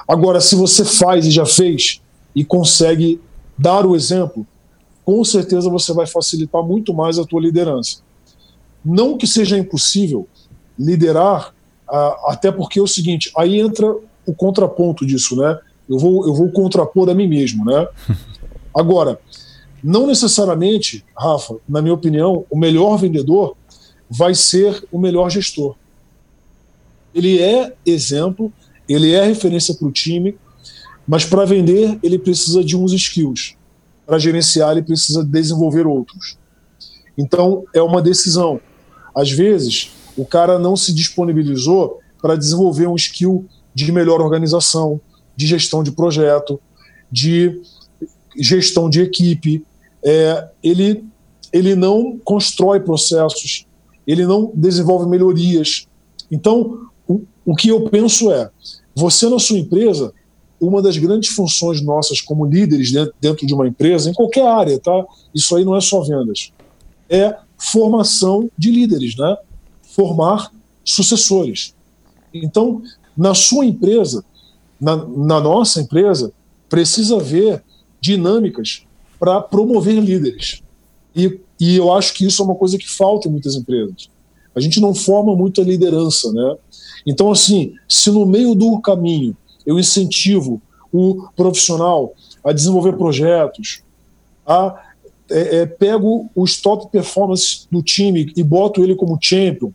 Agora, se você faz e já fez e consegue dar o exemplo, com certeza você vai facilitar muito mais a tua liderança. Não que seja impossível liderar, até porque é o seguinte, aí entra o contraponto disso, né? Eu vou, eu vou contrapor a mim mesmo, né? [LAUGHS] Agora, não necessariamente, Rafa, na minha opinião, o melhor vendedor vai ser o melhor gestor ele é exemplo, ele é referência para o time, mas para vender ele precisa de uns skills. Para gerenciar ele precisa desenvolver outros. Então é uma decisão. Às vezes o cara não se disponibilizou para desenvolver um skill de melhor organização, de gestão de projeto, de gestão de equipe. É, ele, ele não constrói processos, ele não desenvolve melhorias. Então, o que eu penso é, você na sua empresa, uma das grandes funções nossas como líderes dentro de uma empresa, em qualquer área, tá? Isso aí não é só vendas. É formação de líderes, né? Formar sucessores. Então, na sua empresa, na, na nossa empresa, precisa haver dinâmicas para promover líderes. E, e eu acho que isso é uma coisa que falta em muitas empresas. A gente não forma muita liderança, né? Então, assim, se no meio do caminho eu incentivo o profissional a desenvolver projetos, a é, é, pego os top performances do time e boto ele como champion,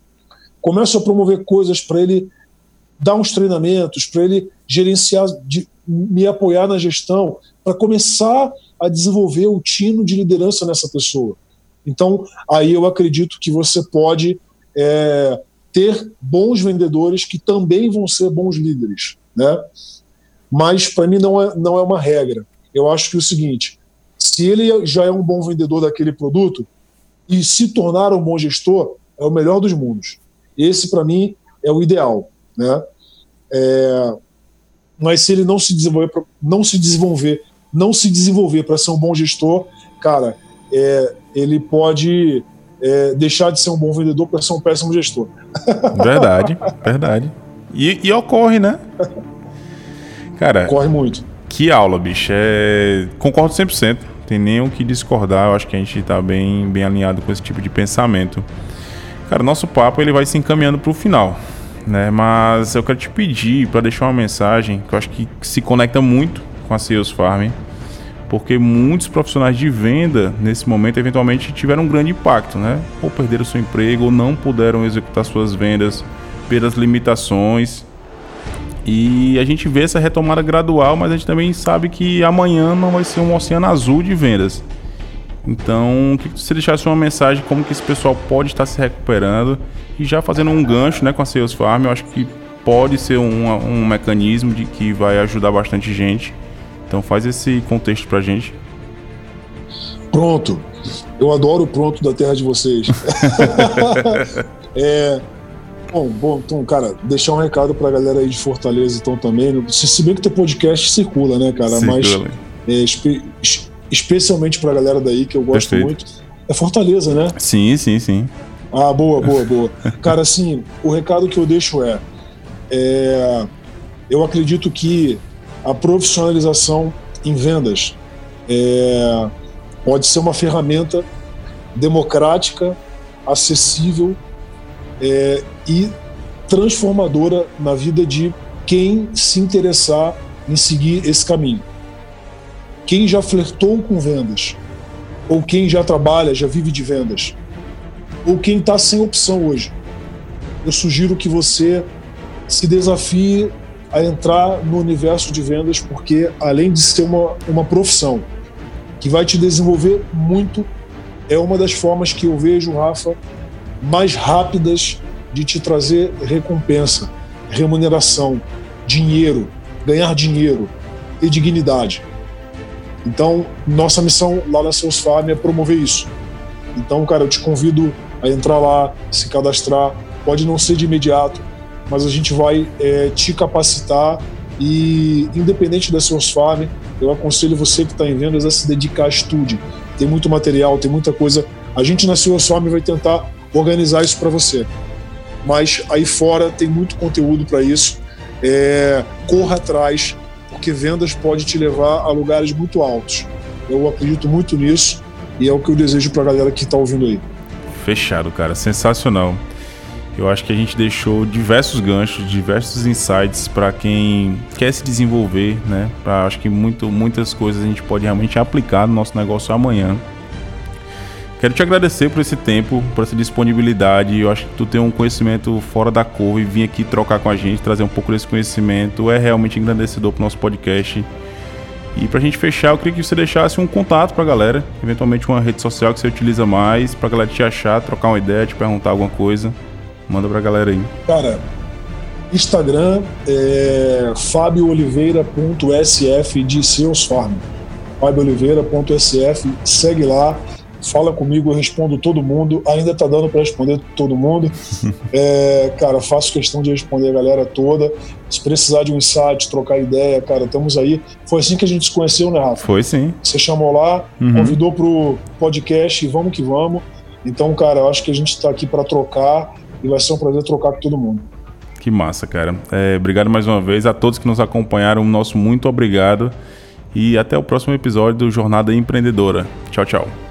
começo a promover coisas para ele dar uns treinamentos, para ele gerenciar, de, me apoiar na gestão, para começar a desenvolver o tino de liderança nessa pessoa. Então, aí eu acredito que você pode é, ter bons vendedores que também vão ser bons líderes, né? Mas para mim não é, não é uma regra. Eu acho que é o seguinte: se ele já é um bom vendedor daquele produto e se tornar um bom gestor, é o melhor dos mundos. Esse para mim é o ideal, né? É, mas se ele não se desenvolver, não se desenvolver, não se desenvolver para ser um bom gestor, cara, é, ele pode é, deixar de ser um bom vendedor para ser um péssimo gestor. Verdade, verdade. E, e, ocorre, né? Cara. Ocorre muito. Que aula, bicho. É... Concordo 100%. tem nem o que discordar. Eu acho que a gente está bem, bem alinhado com esse tipo de pensamento. Cara, nosso papo ele vai se encaminhando para o final, né? Mas eu quero te pedir para deixar uma mensagem que eu acho que se conecta muito com a Sales Farm, porque muitos profissionais de venda nesse momento eventualmente tiveram um grande impacto, né? Ou perderam seu emprego, ou não puderam executar suas vendas pelas limitações e a gente vê essa retomada gradual, mas a gente também sabe que amanhã não vai ser um oceano azul de vendas. Então, que você deixasse uma mensagem como que esse pessoal pode estar se recuperando e já fazendo um gancho né, com a Sales Farm, eu acho que pode ser um, um mecanismo de que vai ajudar bastante gente. Então faz esse contexto pra gente. Pronto. Eu adoro o pronto da terra de vocês. [LAUGHS] é, Bom, bom, então, cara, deixar um recado pra galera aí de Fortaleza, então, também. Se bem que teu podcast circula, né, cara? Circula. Mas é, espe especialmente pra galera daí, que eu gosto Perfeito. muito. É Fortaleza, né? Sim, sim, sim. Ah, boa, boa, [LAUGHS] boa. cara, assim, o recado que eu deixo é, é eu acredito que a profissionalização em vendas é, pode ser uma ferramenta democrática, acessível é, e transformadora na vida de quem se interessar em seguir esse caminho. Quem já flertou com vendas, ou quem já trabalha, já vive de vendas, ou quem está sem opção hoje, eu sugiro que você se desafie a entrar no universo de vendas, porque além de ser uma, uma profissão que vai te desenvolver muito, é uma das formas que eu vejo, Rafa, mais rápidas de te trazer recompensa, remuneração, dinheiro, ganhar dinheiro e dignidade. Então, nossa missão lá na Seus Farm é promover isso. Então, cara, eu te convido a entrar lá, se cadastrar. Pode não ser de imediato, mas a gente vai é, te capacitar e, independente da Seus Farm, eu aconselho você que está em vendas a se dedicar a estude. Tem muito material, tem muita coisa. A gente na Seus Farm vai tentar organizar isso para você. Mas aí fora tem muito conteúdo para isso. É, corra atrás, porque vendas pode te levar a lugares muito altos. Eu acredito muito nisso e é o que eu desejo para a galera que está ouvindo aí. Fechado, cara. Sensacional. Eu acho que a gente deixou diversos ganchos, diversos insights para quem quer se desenvolver, né? Pra, acho que muito, muitas coisas a gente pode realmente aplicar no nosso negócio amanhã. Quero te agradecer por esse tempo, por essa disponibilidade. Eu acho que tu tem um conhecimento fora da curva e vir aqui trocar com a gente, trazer um pouco desse conhecimento é realmente engrandecedor pro nosso podcast. E pra gente fechar, eu queria que você deixasse um contato pra galera, eventualmente uma rede social que você utiliza mais, pra galera te achar, trocar uma ideia, te perguntar alguma coisa. Manda pra galera aí. Cara, Instagram é fabiooliveira.sf de seus farm. fabiooliveira.sf, segue lá fala comigo, eu respondo todo mundo. Ainda tá dando para responder todo mundo. [LAUGHS] é, cara, faço questão de responder a galera toda. Se precisar de um insight, trocar ideia, cara, estamos aí. Foi assim que a gente se conheceu, né, Rafa? Foi sim. Você chamou lá, uhum. convidou pro podcast e vamos que vamos. Então, cara, eu acho que a gente está aqui para trocar e vai ser um prazer trocar com todo mundo. Que massa, cara. É, obrigado mais uma vez a todos que nos acompanharam. Nosso muito obrigado. E até o próximo episódio do Jornada Empreendedora. Tchau, tchau.